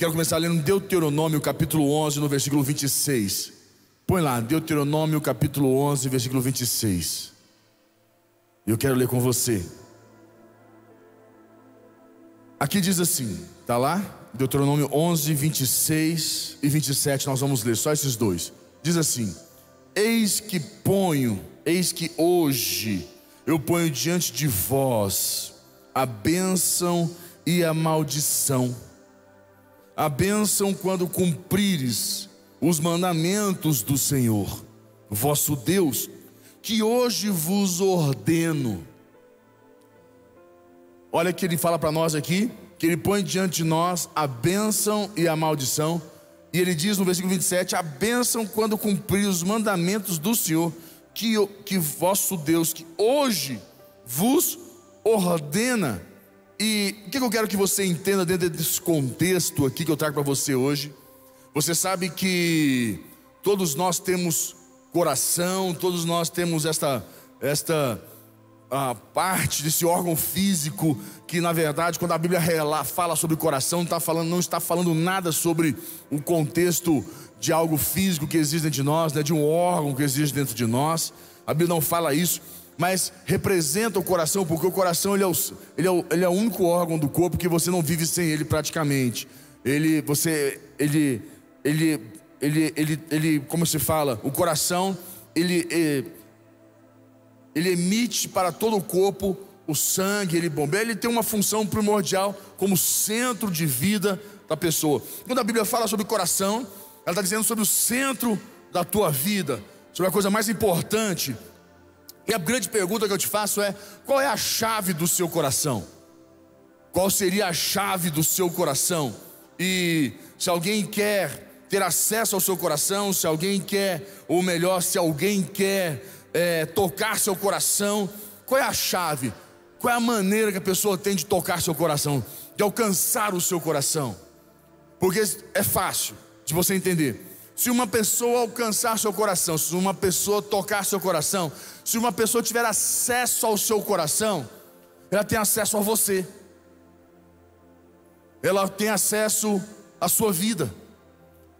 Quero começar lendo Deuteronômio capítulo 11, no versículo 26. Põe lá, Deuteronômio capítulo 11, versículo 26. E eu quero ler com você. Aqui diz assim, tá lá? Deuteronômio 11, 26 e 27, nós vamos ler só esses dois. Diz assim: Eis que ponho, eis que hoje eu ponho diante de vós a bênção e a maldição. A bênção quando cumprires os mandamentos do Senhor, vosso Deus, que hoje vos ordeno. Olha que ele fala para nós aqui, que ele põe diante de nós a bênção e a maldição. E ele diz no versículo 27: A bênção quando cumprir os mandamentos do Senhor, que, que vosso Deus, que hoje vos ordena. E o que eu quero que você entenda dentro desse contexto aqui que eu trago para você hoje? Você sabe que todos nós temos coração, todos nós temos esta, esta a parte desse órgão físico que na verdade quando a Bíblia fala sobre coração não está falando não está falando nada sobre o contexto de algo físico que existe dentro de nós, né, de um órgão que existe dentro de nós. A Bíblia não fala isso, mas representa o coração porque o coração ele é o, ele é o, ele é o único órgão do corpo que você não vive sem ele praticamente. Ele você ele ele ele ele, ele como se fala o coração ele, ele ele emite para todo o corpo o sangue, ele bombeia, ele tem uma função primordial como centro de vida da pessoa. Quando a Bíblia fala sobre coração, ela está dizendo sobre o centro da tua vida, sobre a coisa mais importante. E a grande pergunta que eu te faço é: qual é a chave do seu coração? Qual seria a chave do seu coração? E se alguém quer ter acesso ao seu coração, se alguém quer, ou melhor, se alguém quer é, tocar seu coração, qual é a chave? Qual é a maneira que a pessoa tem de tocar seu coração, de alcançar o seu coração? Porque é fácil de você entender. Se uma pessoa alcançar seu coração, se uma pessoa tocar seu coração, se uma pessoa tiver acesso ao seu coração, ela tem acesso a você, ela tem acesso à sua vida,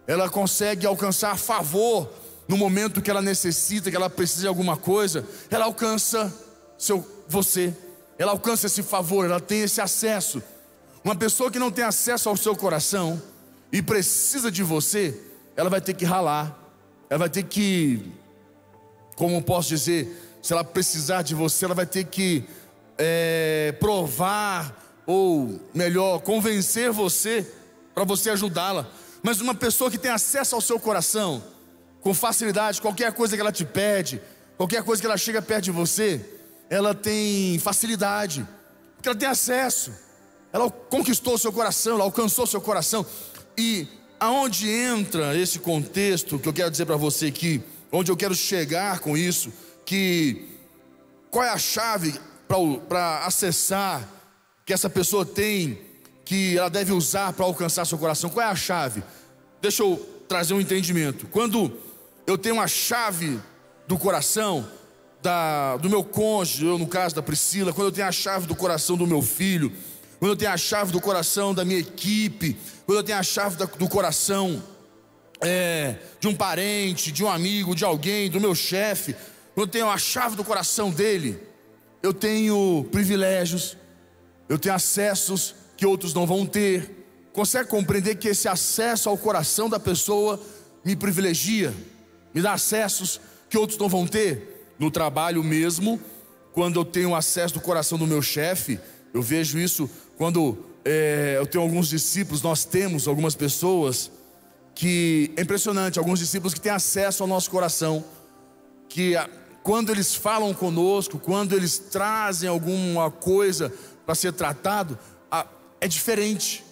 ela consegue alcançar favor no momento que ela necessita, que ela precisa de alguma coisa, ela alcança seu você, ela alcança esse favor, ela tem esse acesso. Uma pessoa que não tem acesso ao seu coração e precisa de você, ela vai ter que ralar, ela vai ter que, como posso dizer, se ela precisar de você, ela vai ter que é, provar, ou melhor, convencer você, para você ajudá-la. Mas uma pessoa que tem acesso ao seu coração, com facilidade, qualquer coisa que ela te pede, qualquer coisa que ela chega perto de você, ela tem facilidade, porque ela tem acesso, ela conquistou o seu coração, ela alcançou o seu coração. E aonde entra esse contexto que eu quero dizer para você aqui, onde eu quero chegar com isso, que qual é a chave para acessar que essa pessoa tem, que ela deve usar para alcançar seu coração? Qual é a chave? Deixa eu trazer um entendimento. Quando eu tenho a chave do coração da, do meu cônjuge, eu no caso da Priscila, quando eu tenho a chave do coração do meu filho, quando eu tenho a chave do coração da minha equipe, quando eu tenho a chave do coração é, de um parente, de um amigo, de alguém, do meu chefe, quando eu tenho a chave do coração dele, eu tenho privilégios, eu tenho acessos que outros não vão ter. Consegue compreender que esse acesso ao coração da pessoa me privilegia? me dá acessos que outros não vão ter. No trabalho mesmo, quando eu tenho acesso do coração do meu chefe, eu vejo isso quando é, eu tenho alguns discípulos, nós temos algumas pessoas que é impressionante, alguns discípulos que têm acesso ao nosso coração, que quando eles falam conosco, quando eles trazem alguma coisa para ser tratado, é diferente.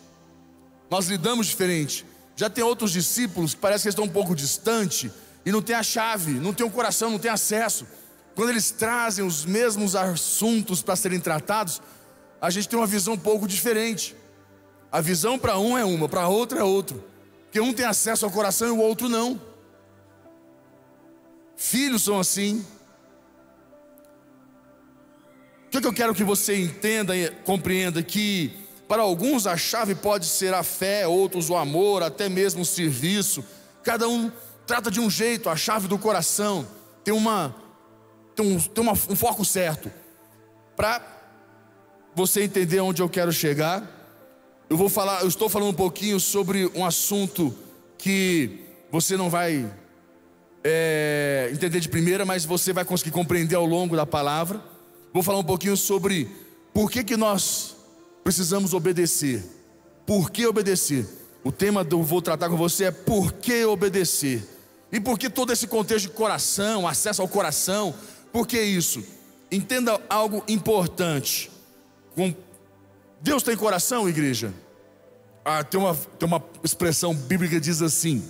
Nós lidamos diferente. Já tem outros discípulos que parece que estão um pouco distante e não tem a chave, não tem o coração, não tem acesso. Quando eles trazem os mesmos assuntos para serem tratados, a gente tem uma visão um pouco diferente. A visão para um é uma, para outro é outro. Porque um tem acesso ao coração e o outro não. Filhos são assim. O que, eu quero que você entenda e compreenda que para alguns a chave pode ser a fé, outros o amor, até mesmo o serviço. Cada um trata de um jeito, a chave do coração tem uma tem um, tem uma, um foco certo. Para você entender onde eu quero chegar, eu vou falar, eu estou falando um pouquinho sobre um assunto que você não vai é, entender de primeira, mas você vai conseguir compreender ao longo da palavra. Vou falar um pouquinho sobre por que, que nós precisamos obedecer. Por que obedecer? O tema do vou tratar com você é por que obedecer. E por que todo esse contexto de coração, acesso ao coração? Por que isso? Entenda algo importante. Deus tem coração, igreja? Ah, tem, uma, tem uma expressão bíblica que diz assim: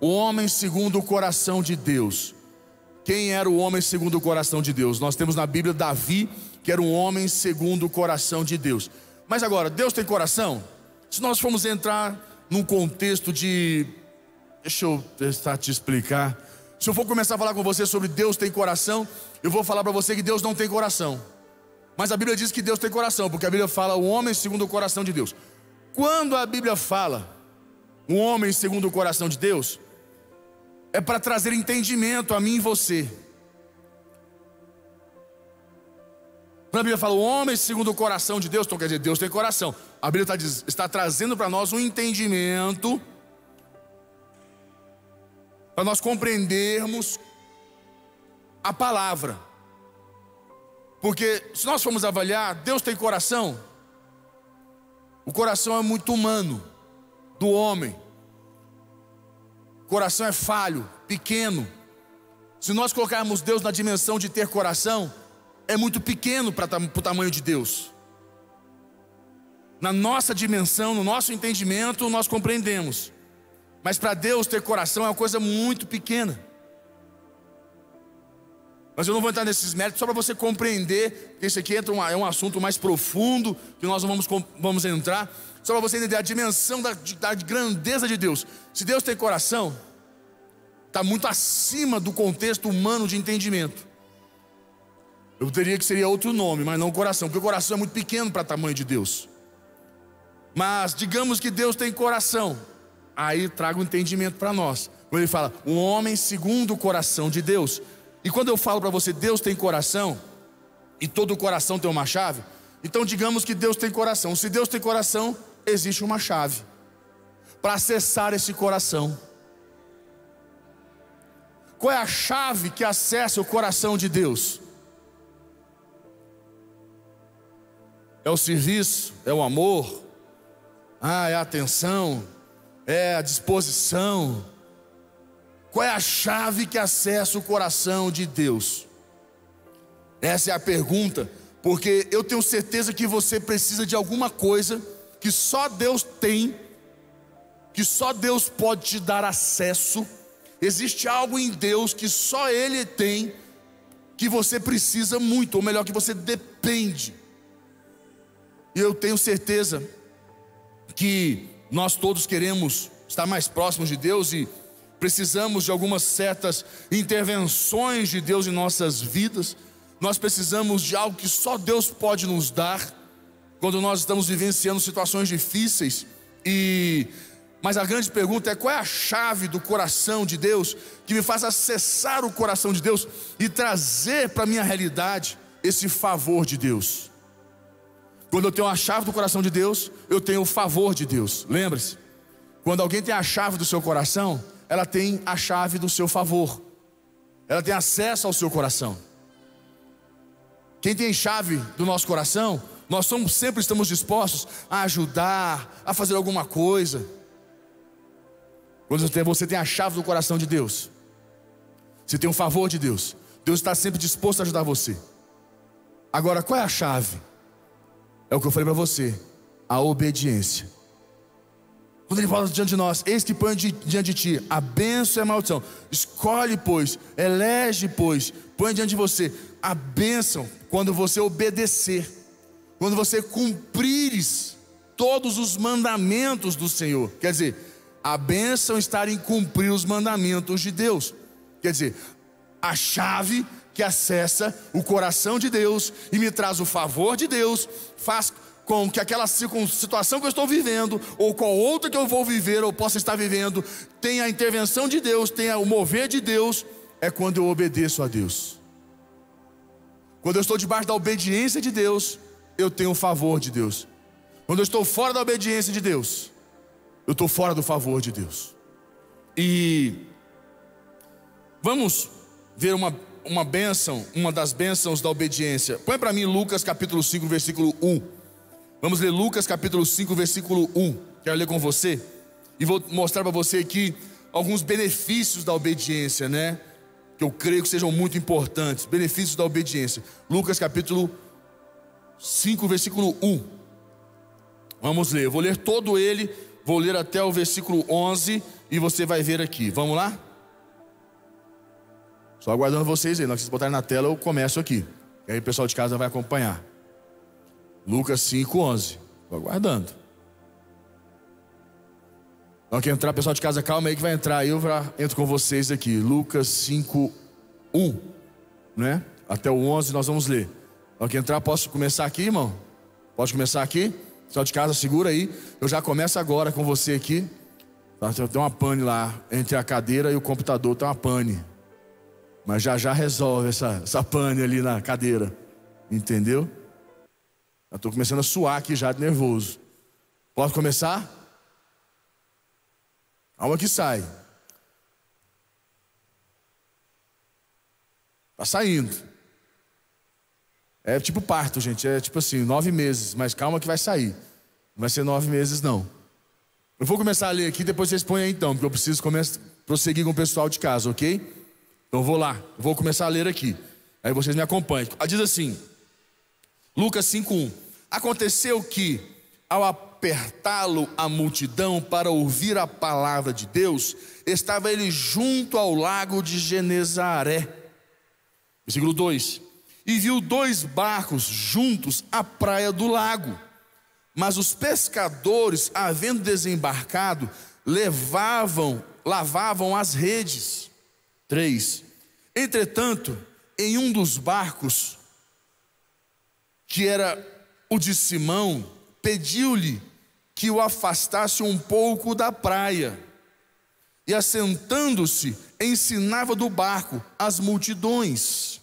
o homem segundo o coração de Deus. Quem era o homem segundo o coração de Deus? Nós temos na Bíblia Davi, que era um homem segundo o coração de Deus. Mas agora, Deus tem coração? Se nós formos entrar num contexto de. Deixa eu tentar te explicar. Se eu for começar a falar com você sobre Deus tem coração, eu vou falar para você que Deus não tem coração. Mas a Bíblia diz que Deus tem coração, porque a Bíblia fala o homem segundo o coração de Deus. Quando a Bíblia fala um homem segundo o coração de Deus, é para trazer entendimento a mim e você. Quando a Bíblia fala o homem segundo o coração de Deus, então quer dizer, Deus tem coração. A Bíblia está, está trazendo para nós um entendimento, para nós compreendermos a palavra. Porque se nós formos avaliar, Deus tem coração. O coração é muito humano, do homem coração é falho, pequeno. Se nós colocarmos Deus na dimensão de ter coração, é muito pequeno para o tamanho de Deus. Na nossa dimensão, no nosso entendimento, nós compreendemos. Mas para Deus ter coração é uma coisa muito pequena. Mas eu não vou entrar nesses méritos só para você compreender que esse aqui um, é um assunto mais profundo que nós vamos, vamos entrar. Só para você entender a dimensão da, da grandeza de Deus. Se Deus tem coração, está muito acima do contexto humano de entendimento. Eu teria que seria outro nome, mas não o coração, porque o coração é muito pequeno para o tamanho de Deus. Mas digamos que Deus tem coração, aí traga o um entendimento para nós. Ele fala, um homem segundo o coração de Deus. E quando eu falo para você, Deus tem coração, e todo coração tem uma chave, então digamos que Deus tem coração. Se Deus tem coração, existe uma chave para acessar esse coração. Qual é a chave que acessa o coração de Deus? É o serviço, é o amor, ah, é a atenção, é a disposição, qual é a chave que acessa o coração de Deus? Essa é a pergunta, porque eu tenho certeza que você precisa de alguma coisa que só Deus tem, que só Deus pode te dar acesso. Existe algo em Deus que só Ele tem, que você precisa muito, ou melhor, que você depende. E eu tenho certeza que nós todos queremos estar mais próximos de Deus e precisamos de algumas certas intervenções de Deus em nossas vidas, nós precisamos de algo que só Deus pode nos dar, quando nós estamos vivenciando situações difíceis e mas a grande pergunta é qual é a chave do coração de Deus que me faz acessar o coração de Deus e trazer para minha realidade esse favor de Deus. Quando eu tenho a chave do coração de Deus, eu tenho o favor de Deus. Lembre-se, quando alguém tem a chave do seu coração, ela tem a chave do seu favor, ela tem acesso ao seu coração. Quem tem chave do nosso coração, nós somos, sempre estamos dispostos a ajudar, a fazer alguma coisa. Quando você tem, a chave do coração de Deus, você tem o favor de Deus, Deus está sempre disposto a ajudar você. Agora, qual é a chave? É o que eu falei para você: a obediência. Quando ele fala diante de nós, eis que põe diante de ti a bênção e a maldição. Escolhe, pois, elege, pois, põe diante de você a bênção quando você obedecer, quando você cumprires todos os mandamentos do Senhor. Quer dizer, a bênção está em cumprir os mandamentos de Deus. Quer dizer, a chave que acessa o coração de Deus e me traz o favor de Deus, faz com que aquela situação que eu estou vivendo, ou qual outra que eu vou viver ou possa estar vivendo, tenha a intervenção de Deus, tenha o mover de Deus, é quando eu obedeço a Deus. Quando eu estou debaixo da obediência de Deus, eu tenho o favor de Deus. Quando eu estou fora da obediência de Deus, eu estou fora do favor de Deus. E vamos ver uma, uma bênção, uma das bênçãos da obediência. Põe para mim Lucas capítulo 5, versículo 1. Vamos ler Lucas capítulo 5, versículo 1. Quero ler com você. E vou mostrar para você aqui alguns benefícios da obediência, né? que eu creio que sejam muito importantes, benefícios da obediência. Lucas capítulo 5, versículo 1. Vamos ler, eu vou ler todo ele, vou ler até o versículo 11 e você vai ver aqui. Vamos lá? Só aguardando vocês aí, que vocês botarem na tela eu começo aqui. E aí o pessoal de casa vai acompanhar. Lucas 5, 11. Estou aguardando. Na entrar, pessoal de casa, calma aí que vai entrar. Eu já entro com vocês aqui. Lucas 5, 1. Né? Até o 11 nós vamos ler. Na que entrar, posso começar aqui, irmão? Pode começar aqui? Pessoal de casa, segura aí. Eu já começo agora com você aqui. Tá, tem uma pane lá. Entre a cadeira e o computador tem uma pane. Mas já já resolve essa, essa pane ali na cadeira. Entendeu? Eu estou começando a suar aqui já de nervoso. Posso começar? Alma que sai. Está saindo. É tipo parto, gente. É tipo assim, nove meses. Mas calma que vai sair. Não vai ser nove meses, não. Eu vou começar a ler aqui, depois vocês põem aí então, porque eu preciso começar, prosseguir com o pessoal de casa, ok? Então eu vou lá, eu vou começar a ler aqui. Aí vocês me acompanhem. Diz assim, Lucas 5,1. Aconteceu que, ao apertá-lo a multidão para ouvir a palavra de Deus, estava ele junto ao lago de Genezaré. Versículo 2: E viu dois barcos juntos à praia do lago, mas os pescadores, havendo desembarcado, levavam, lavavam as redes. 3: Entretanto, em um dos barcos, que era o de Simão, pediu-lhe que o afastasse um pouco da praia. E assentando-se, ensinava do barco as multidões.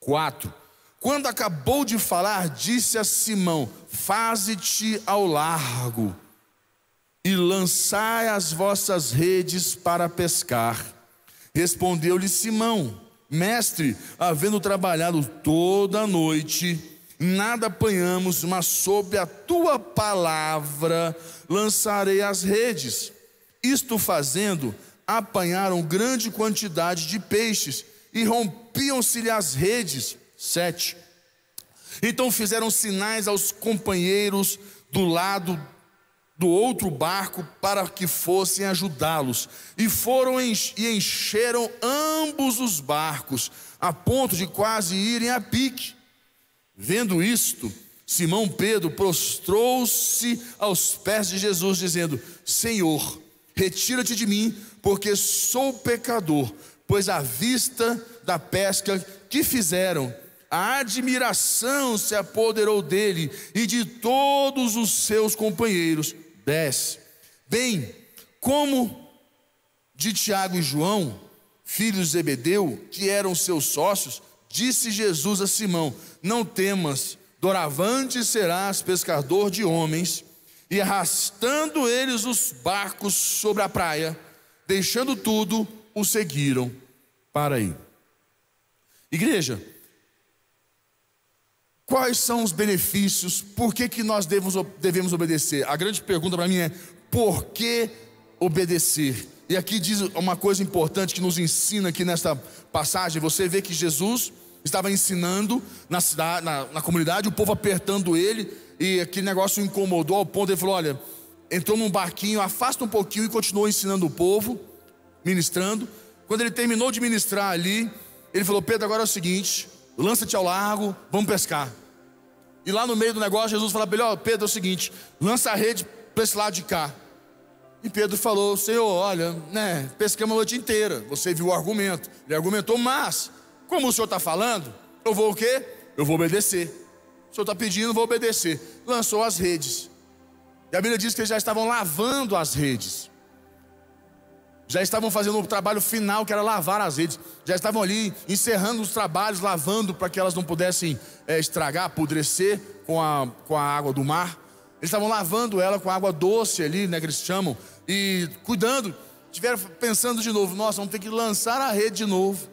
4. Quando acabou de falar, disse a Simão: Faze-te ao largo e lançai as vossas redes para pescar. Respondeu-lhe Simão: Mestre, havendo trabalhado toda a noite, nada apanhamos, mas sob a tua palavra lançarei as redes. Isto fazendo, apanharam grande quantidade de peixes e rompiam-se-lhe as redes. Sete. Então fizeram sinais aos companheiros do lado do outro barco para que fossem ajudá-los. E foram e encheram ambos os barcos, a ponto de quase irem a pique. Vendo isto, Simão Pedro prostrou-se aos pés de Jesus, dizendo: Senhor, retira-te de mim, porque sou pecador. Pois à vista da pesca que fizeram, a admiração se apoderou dele e de todos os seus companheiros. Desce. Bem, como de Tiago e João, filhos de Zebedeu, que eram seus sócios, Disse Jesus a Simão: Não temas, doravante serás pescador de homens. E arrastando eles os barcos sobre a praia, deixando tudo, o seguiram para aí. Igreja, quais são os benefícios? Por que, que nós devemos, devemos obedecer? A grande pergunta para mim é: por que obedecer? E aqui diz uma coisa importante que nos ensina aqui nesta passagem. Você vê que Jesus estava ensinando na cidade, na, na comunidade, o povo apertando ele, e aquele negócio incomodou ao ponto de ele falou: olha, entrou num barquinho, afasta um pouquinho e continuou ensinando o povo, ministrando. Quando ele terminou de ministrar ali, ele falou: Pedro, agora é o seguinte, lança-te ao largo, vamos pescar. E lá no meio do negócio, Jesus falou: Pedro, Pedro, é o seguinte, lança a rede para esse lado de cá. E Pedro falou: Senhor, olha, né, pescamos a noite inteira. Você viu o argumento. Ele argumentou, mas como o senhor está falando, eu vou o quê? Eu vou obedecer. o senhor está pedindo, vou obedecer. Lançou as redes. E a Bíblia diz que eles já estavam lavando as redes. Já estavam fazendo o trabalho final, que era lavar as redes. Já estavam ali encerrando os trabalhos, lavando para que elas não pudessem é, estragar, apodrecer com a, com a água do mar. Eles estavam lavando ela com água doce ali, né, que eles chamam, e cuidando. Tiveram pensando de novo: nossa, vamos ter que lançar a rede de novo.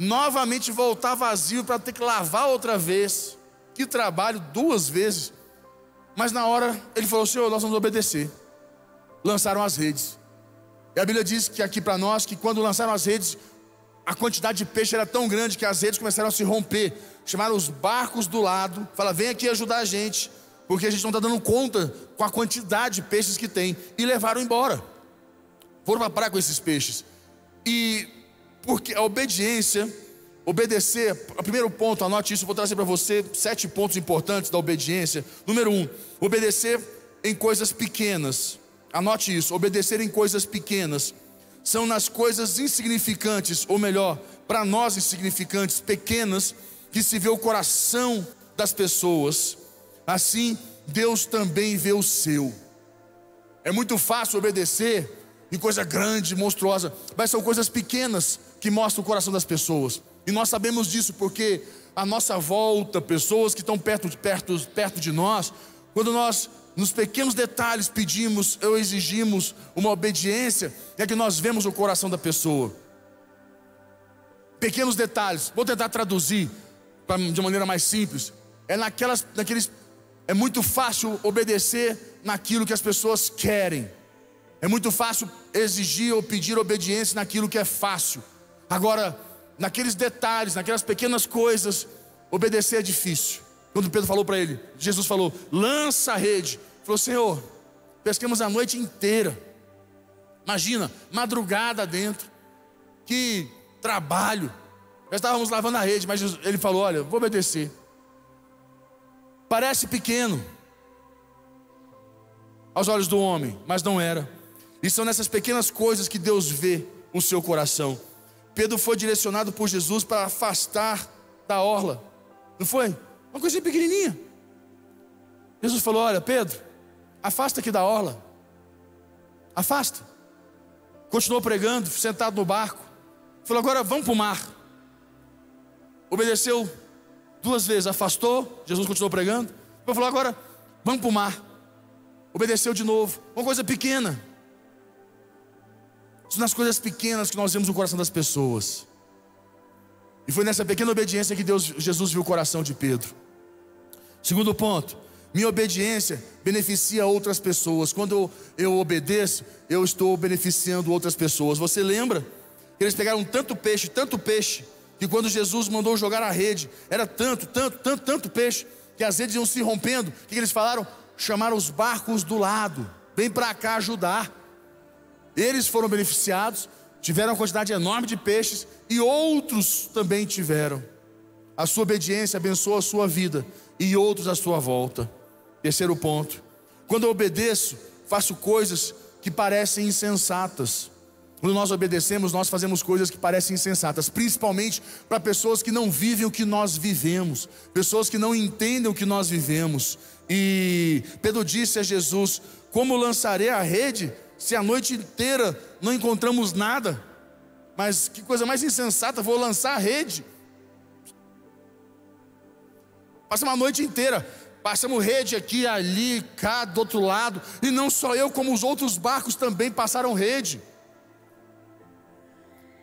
Novamente voltar vazio para ter que lavar outra vez. Que trabalho, duas vezes. Mas na hora ele falou: Senhor, nós vamos obedecer. Lançaram as redes. E a Bíblia diz que aqui para nós que quando lançaram as redes, a quantidade de peixe era tão grande que as redes começaram a se romper. Chamaram os barcos do lado, fala: vem aqui ajudar a gente, porque a gente não está dando conta com a quantidade de peixes que tem. E levaram embora. Foram para a praia com esses peixes. E porque a obediência, obedecer, o primeiro ponto, anote isso, vou trazer para você sete pontos importantes da obediência. Número um, obedecer em coisas pequenas. Anote isso: obedecer em coisas pequenas. São nas coisas insignificantes, ou melhor, para nós insignificantes, pequenas, que se vê o coração das pessoas. Assim, Deus também vê o seu. É muito fácil obedecer em coisa grande, monstruosa, mas são coisas pequenas que mostram o coração das pessoas. E nós sabemos disso porque a nossa volta, pessoas que estão perto de, perto, perto de nós, quando nós nos pequenos detalhes pedimos ou exigimos uma obediência, é que nós vemos o coração da pessoa. Pequenos detalhes, vou tentar traduzir pra, de maneira mais simples. É naquelas, naqueles, é muito fácil obedecer naquilo que as pessoas querem. É muito fácil exigir ou pedir obediência naquilo que é fácil. Agora, naqueles detalhes, naquelas pequenas coisas, obedecer é difícil. Quando Pedro falou para ele, Jesus falou: lança a rede. Ele falou: Senhor, pesquemos a noite inteira. Imagina, madrugada dentro. Que trabalho. Já estávamos lavando a rede, mas ele falou: Olha, vou obedecer. Parece pequeno aos olhos do homem, mas não era. E são nessas pequenas coisas que Deus vê o seu coração. Pedro foi direcionado por Jesus para afastar da orla, não foi? Uma coisinha pequenininha. Jesus falou: Olha, Pedro, afasta aqui da orla. Afasta. Continuou pregando, sentado no barco. Falou: Agora vamos para o mar. Obedeceu duas vezes, afastou. Jesus continuou pregando. Falou: Agora vamos para o mar. Obedeceu de novo. Uma coisa pequena. Nas coisas pequenas que nós vemos o coração das pessoas. E foi nessa pequena obediência que Deus, Jesus viu o coração de Pedro. Segundo ponto, minha obediência beneficia outras pessoas. Quando eu, eu obedeço, eu estou beneficiando outras pessoas. Você lembra que eles pegaram tanto peixe, tanto peixe, que quando Jesus mandou jogar a rede, era tanto, tanto, tanto, tanto peixe, que as redes iam se rompendo. O que eles falaram? Chamaram os barcos do lado, vem para cá ajudar. Eles foram beneficiados, tiveram uma quantidade enorme de peixes e outros também tiveram. A sua obediência abençoa a sua vida e outros à sua volta. Terceiro ponto: quando eu obedeço, faço coisas que parecem insensatas. Quando nós obedecemos, nós fazemos coisas que parecem insensatas, principalmente para pessoas que não vivem o que nós vivemos, pessoas que não entendem o que nós vivemos. E Pedro disse a Jesus: Como lançarei a rede se a noite inteira não encontramos nada, mas que coisa mais insensata, vou lançar a rede. Passamos a noite inteira, passamos rede aqui, ali, cá, do outro lado, e não só eu, como os outros barcos também passaram rede.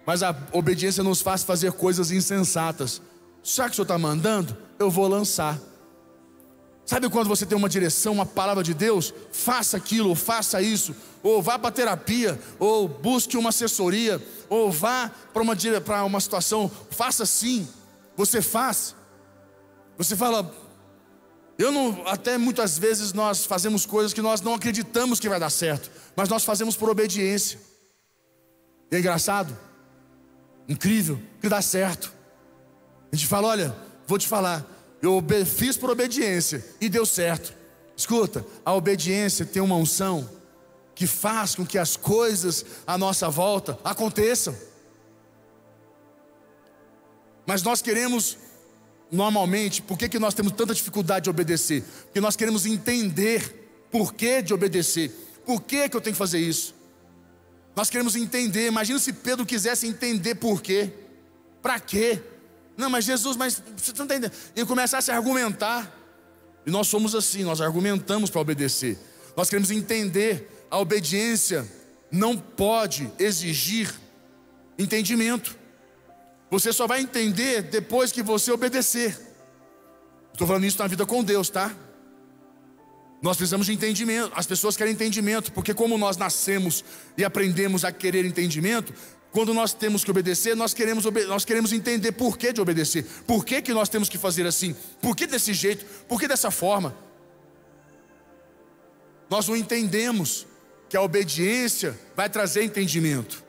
Mas a obediência nos faz fazer coisas insensatas. Já que o Senhor está mandando, eu vou lançar. Sabe quando você tem uma direção, uma palavra de Deus? Faça aquilo, ou faça isso, ou vá para terapia, ou busque uma assessoria, ou vá para uma, uma situação, faça assim. Você faz. Você fala, eu não, até muitas vezes nós fazemos coisas que nós não acreditamos que vai dar certo, mas nós fazemos por obediência. E é engraçado, incrível, que dá certo. A gente fala, olha, vou te falar, eu fiz por obediência e deu certo. Escuta, a obediência tem uma unção que faz com que as coisas à nossa volta aconteçam. Mas nós queremos normalmente, por que, que nós temos tanta dificuldade de obedecer? Porque nós queremos entender por que de obedecer. Por que, que eu tenho que fazer isso? Nós queremos entender. Imagina se Pedro quisesse entender por quê. Para quê? Não, mas Jesus, mas você não está entendendo. E começasse a argumentar. E nós somos assim, nós argumentamos para obedecer. Nós queremos entender. A obediência não pode exigir entendimento. Você só vai entender depois que você obedecer. Estou falando isso na vida com Deus, tá? Nós precisamos de entendimento. As pessoas querem entendimento, porque como nós nascemos e aprendemos a querer entendimento, quando nós temos que obedecer, nós queremos, nós queremos entender por que de obedecer. Por que, que nós temos que fazer assim? Por que desse jeito? Por que dessa forma? Nós não entendemos que a obediência vai trazer entendimento.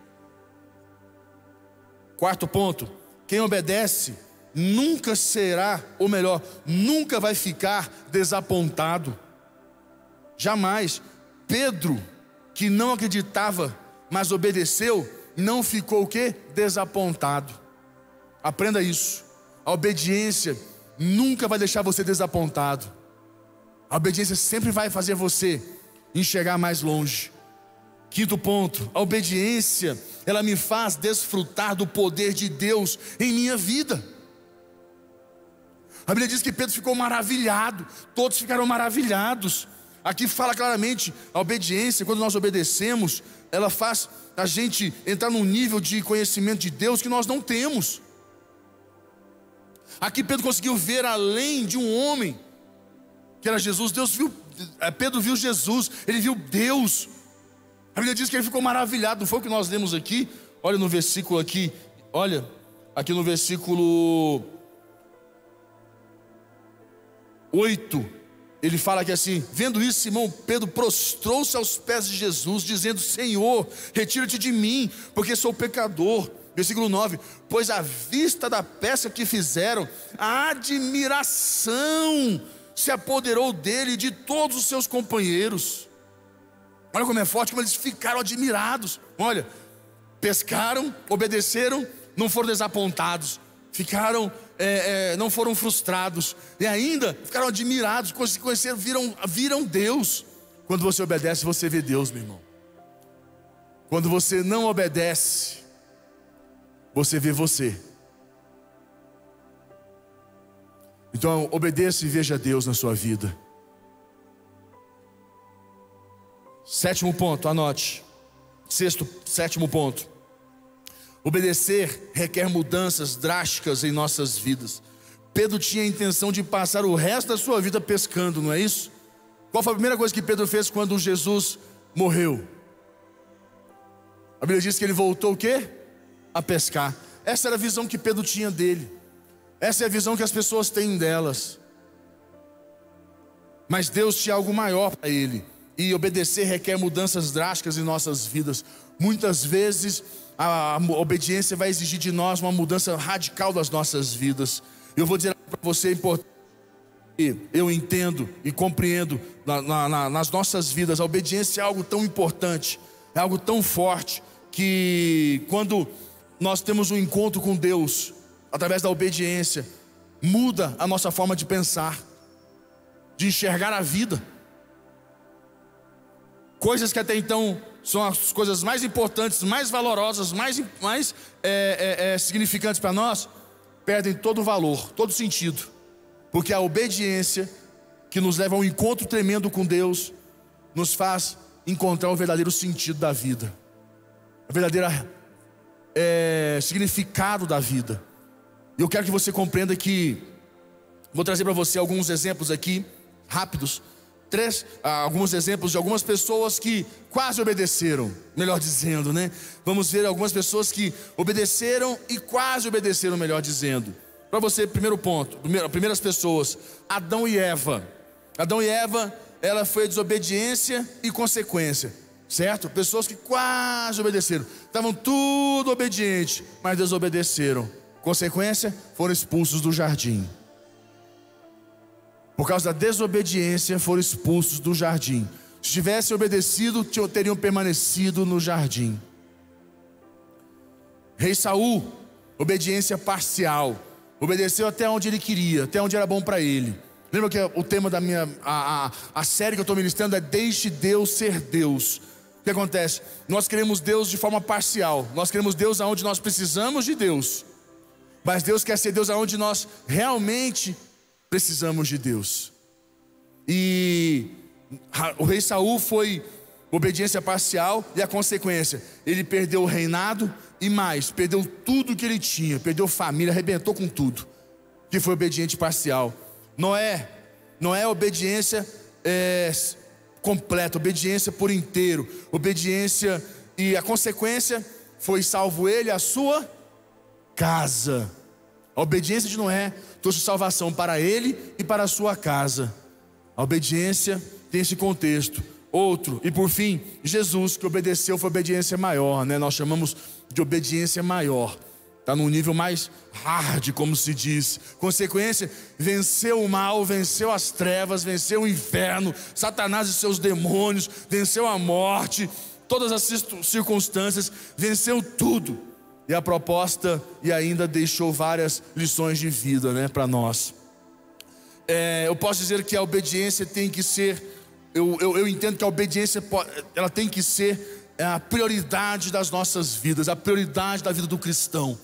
Quarto ponto: quem obedece nunca será, ou melhor, nunca vai ficar desapontado. Jamais. Pedro, que não acreditava, mas obedeceu, não ficou o quê? Desapontado. Aprenda isso. A obediência nunca vai deixar você desapontado. A obediência sempre vai fazer você enxergar mais longe. Quinto ponto, a obediência, ela me faz desfrutar do poder de Deus em minha vida. A Bíblia diz que Pedro ficou maravilhado, todos ficaram maravilhados. Aqui fala claramente, a obediência, quando nós obedecemos, ela faz a gente entrar num nível de conhecimento de Deus que nós não temos. Aqui Pedro conseguiu ver além de um homem, que era Jesus. Deus viu, eh, Pedro viu Jesus, ele viu Deus. A Bíblia diz que ele ficou maravilhado, não foi o que nós lemos aqui? Olha no versículo aqui, olha, aqui no versículo 8, ele fala que assim: vendo isso, Simão Pedro prostrou-se aos pés de Jesus, dizendo: Senhor, retira-te de mim, porque sou pecador. Versículo 9: Pois à vista da peça que fizeram, a admiração se apoderou dele e de todos os seus companheiros. Olha como é forte, como eles ficaram admirados. Olha, pescaram, obedeceram, não foram desapontados, ficaram, é, é, não foram frustrados, e ainda ficaram admirados, conheceram, viram, viram Deus. Quando você obedece, você vê Deus, meu irmão. Quando você não obedece, você vê você. Então, obedeça e veja Deus na sua vida. Sétimo ponto, anote. Sexto, sétimo ponto. Obedecer requer mudanças drásticas em nossas vidas. Pedro tinha a intenção de passar o resto da sua vida pescando, não é isso? Qual foi a primeira coisa que Pedro fez quando Jesus morreu? A Bíblia diz que ele voltou o quê? A pescar. Essa era a visão que Pedro tinha dele. Essa é a visão que as pessoas têm delas. Mas Deus tinha algo maior para ele e obedecer requer mudanças drásticas em nossas vidas. Muitas vezes a obediência vai exigir de nós uma mudança radical das nossas vidas. Eu vou dizer para você, é importante. Eu entendo e compreendo na, na, nas nossas vidas, a obediência é algo tão importante, é algo tão forte, que quando nós temos um encontro com Deus, através da obediência, muda a nossa forma de pensar, de enxergar a vida. Coisas que até então são as coisas mais importantes, mais valorosas, mais, mais é, é, é, significantes para nós, perdem todo o valor, todo o sentido. Porque a obediência, que nos leva a um encontro tremendo com Deus, nos faz encontrar o verdadeiro sentido da vida, o verdadeiro é, significado da vida. Eu quero que você compreenda que, vou trazer para você alguns exemplos aqui, rápidos, três, ah, alguns exemplos de algumas pessoas que quase obedeceram, melhor dizendo, né? Vamos ver algumas pessoas que obedeceram e quase obedeceram, melhor dizendo. Para você, primeiro ponto, primeiro, primeiras pessoas, Adão e Eva. Adão e Eva, ela foi desobediência e consequência, certo? Pessoas que quase obedeceram, estavam tudo obediente, mas desobedeceram. Consequência, foram expulsos do jardim por causa da desobediência, foram expulsos do jardim. Se tivessem obedecido, teriam permanecido no jardim. Rei Saul, obediência parcial. obedeceu até onde ele queria, até onde era bom para ele. Lembra que o tema da minha a, a, a série que eu estou ministrando é Deixe Deus ser Deus. O que acontece? Nós queremos Deus de forma parcial. Nós queremos Deus aonde nós precisamos de Deus. Mas Deus quer ser Deus aonde nós realmente precisamos de Deus. E o rei Saul foi obediência parcial e a consequência, ele perdeu o reinado e mais, perdeu tudo que ele tinha, perdeu família, arrebentou com tudo, que foi obediente parcial. Noé, Noé é obediência é, completa, obediência por inteiro, obediência e a consequência foi salvo ele a sua casa. A obediência de Noé trouxe salvação para ele e para a sua casa. A obediência tem esse contexto. Outro, e por fim, Jesus, que obedeceu, foi obediência maior, né? Nós chamamos de obediência maior. Está num nível mais hard, como se diz. Consequência, venceu o mal, venceu as trevas, venceu o inferno, Satanás e seus demônios, venceu a morte, todas as circunstâncias, venceu tudo. E a proposta, e ainda deixou várias lições de vida né, para nós. É, eu posso dizer que a obediência tem que ser, eu, eu, eu entendo que a obediência ela tem que ser a prioridade das nossas vidas, a prioridade da vida do cristão.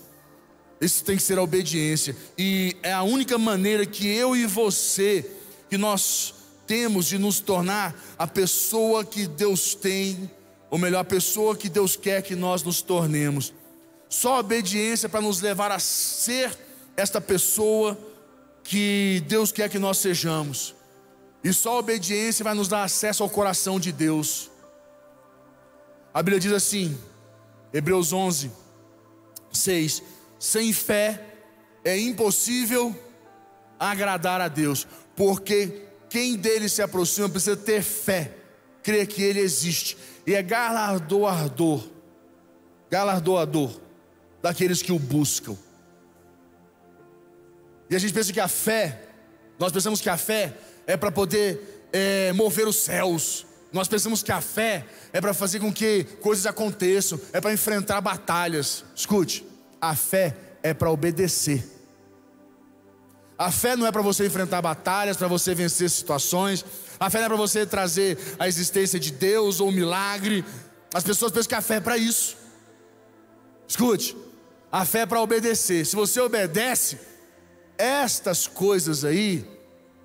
Isso tem que ser a obediência. E é a única maneira que eu e você, que nós temos de nos tornar a pessoa que Deus tem, ou melhor, a pessoa que Deus quer que nós nos tornemos. Só obediência para nos levar a ser esta pessoa que Deus quer que nós sejamos. E só obediência vai nos dar acesso ao coração de Deus. A Bíblia diz assim, Hebreus 11, 6: Sem fé é impossível agradar a Deus, porque quem dele se aproxima precisa ter fé, crer que ele existe, e é galardoador, galardoador daqueles que o buscam. E a gente pensa que a fé, nós pensamos que a fé é para poder é, mover os céus. Nós pensamos que a fé é para fazer com que coisas aconteçam, é para enfrentar batalhas. Escute, a fé é para obedecer. A fé não é para você enfrentar batalhas, para você vencer situações. A fé não é para você trazer a existência de Deus ou um milagre. As pessoas pensam que a fé é para isso. Escute, a fé é para obedecer. Se você obedece, estas coisas aí,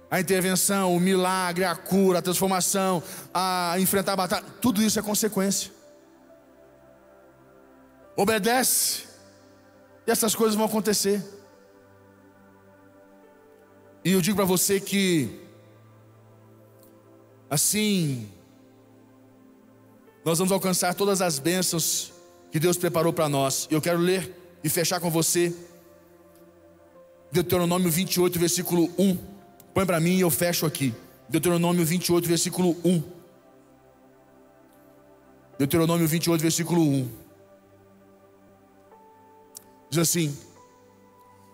a intervenção, o milagre, a cura, a transformação, a enfrentar a batalha, tudo isso é consequência. Obedece, e essas coisas vão acontecer. E eu digo para você que, assim, nós vamos alcançar todas as bênçãos que Deus preparou para nós. Eu quero ler e fechar com você Deuteronômio 28, versículo 1. Põe para mim e eu fecho aqui. Deuteronômio 28, versículo 1. Deuteronômio 28, versículo 1. Diz assim: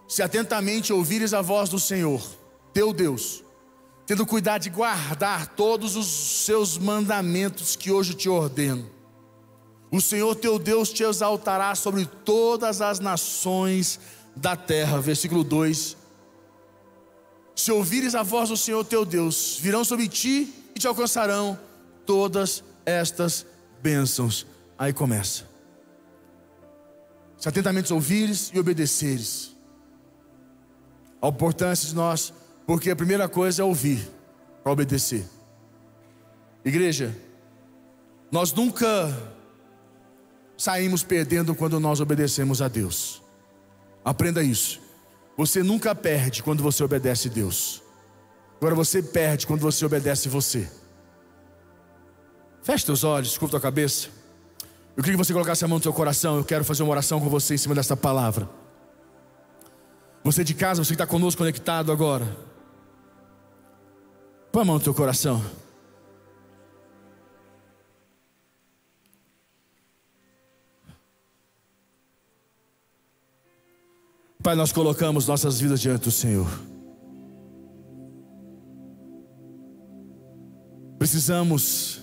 Se atentamente ouvires a voz do Senhor, teu Deus, tendo cuidado de guardar todos os seus mandamentos que hoje te ordeno, o Senhor teu Deus te exaltará sobre todas as nações da terra. Versículo 2: Se ouvires a voz do Senhor teu Deus, virão sobre ti e te alcançarão todas estas bênçãos. Aí começa. Se atentamente ouvires e obedeceres. A importância de nós, porque a primeira coisa é ouvir para obedecer. Igreja, nós nunca saímos perdendo quando nós obedecemos a Deus. Aprenda isso. Você nunca perde quando você obedece a Deus. Agora você perde quando você obedece você. Feche teus olhos, curva tua cabeça. Eu queria que você colocasse a mão no seu coração. Eu quero fazer uma oração com você em cima dessa palavra. Você de casa, você que está conosco conectado agora. Põe a mão no teu coração. Pai, nós colocamos nossas vidas diante do Senhor. Precisamos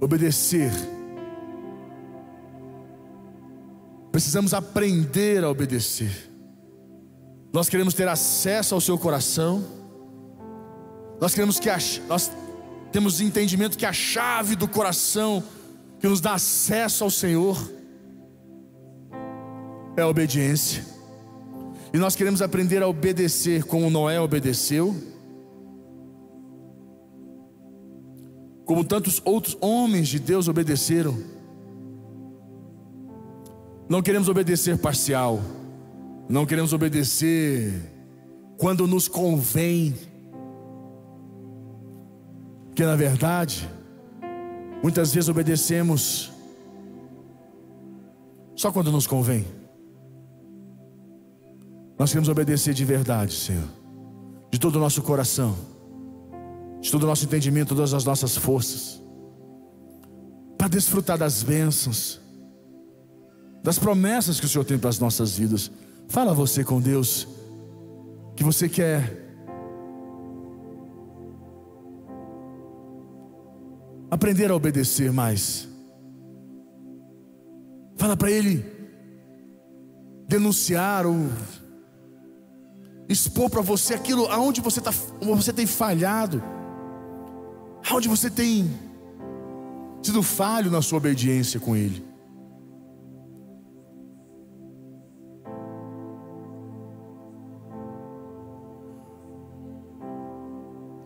obedecer precisamos aprender a obedecer. Nós queremos ter acesso ao seu coração. Nós queremos que a, nós temos entendimento que a chave do coração que nos dá acesso ao Senhor é a obediência. E nós queremos aprender a obedecer como Noé obedeceu, como tantos outros homens de Deus obedeceram. Não queremos obedecer parcial, não queremos obedecer quando nos convém, porque na verdade, muitas vezes obedecemos só quando nos convém. Nós queremos obedecer de verdade, Senhor, de todo o nosso coração, de todo o nosso entendimento, todas as nossas forças, para desfrutar das bênçãos, das promessas que o Senhor tem para as nossas vidas. Fala você com Deus, que você quer aprender a obedecer mais. Fala para Ele denunciar ou expor para você aquilo aonde você, tá, você tem falhado, aonde você tem sido falho na sua obediência com Ele.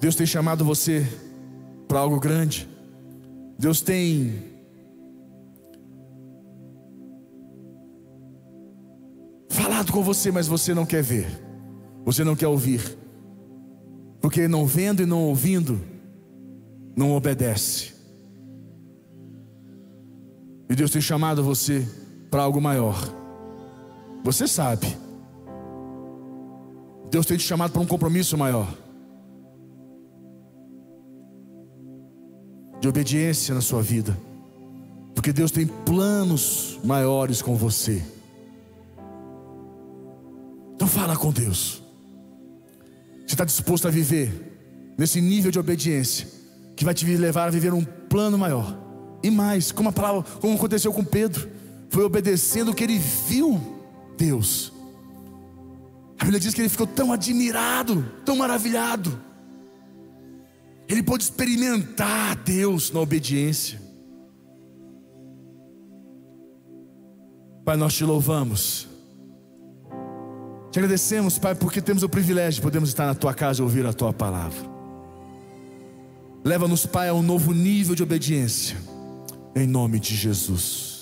Deus tem chamado você para algo grande. Deus tem falado com você, mas você não quer ver. Você não quer ouvir, porque não vendo e não ouvindo, não obedece. E Deus tem chamado você para algo maior. Você sabe. Deus tem te chamado para um compromisso maior. De obediência na sua vida. Porque Deus tem planos maiores com você. Então fala com Deus. Você está disposto a viver nesse nível de obediência que vai te levar a viver um plano maior e mais, como a palavra, como aconteceu com Pedro, foi obedecendo que ele viu Deus. A Bíblia diz que ele ficou tão admirado, tão maravilhado. Ele pôde experimentar Deus na obediência. Pai, nós te louvamos. Te agradecemos, Pai, porque temos o privilégio de podermos estar na tua casa e ouvir a tua palavra. Leva-nos, Pai, a um novo nível de obediência, em nome de Jesus.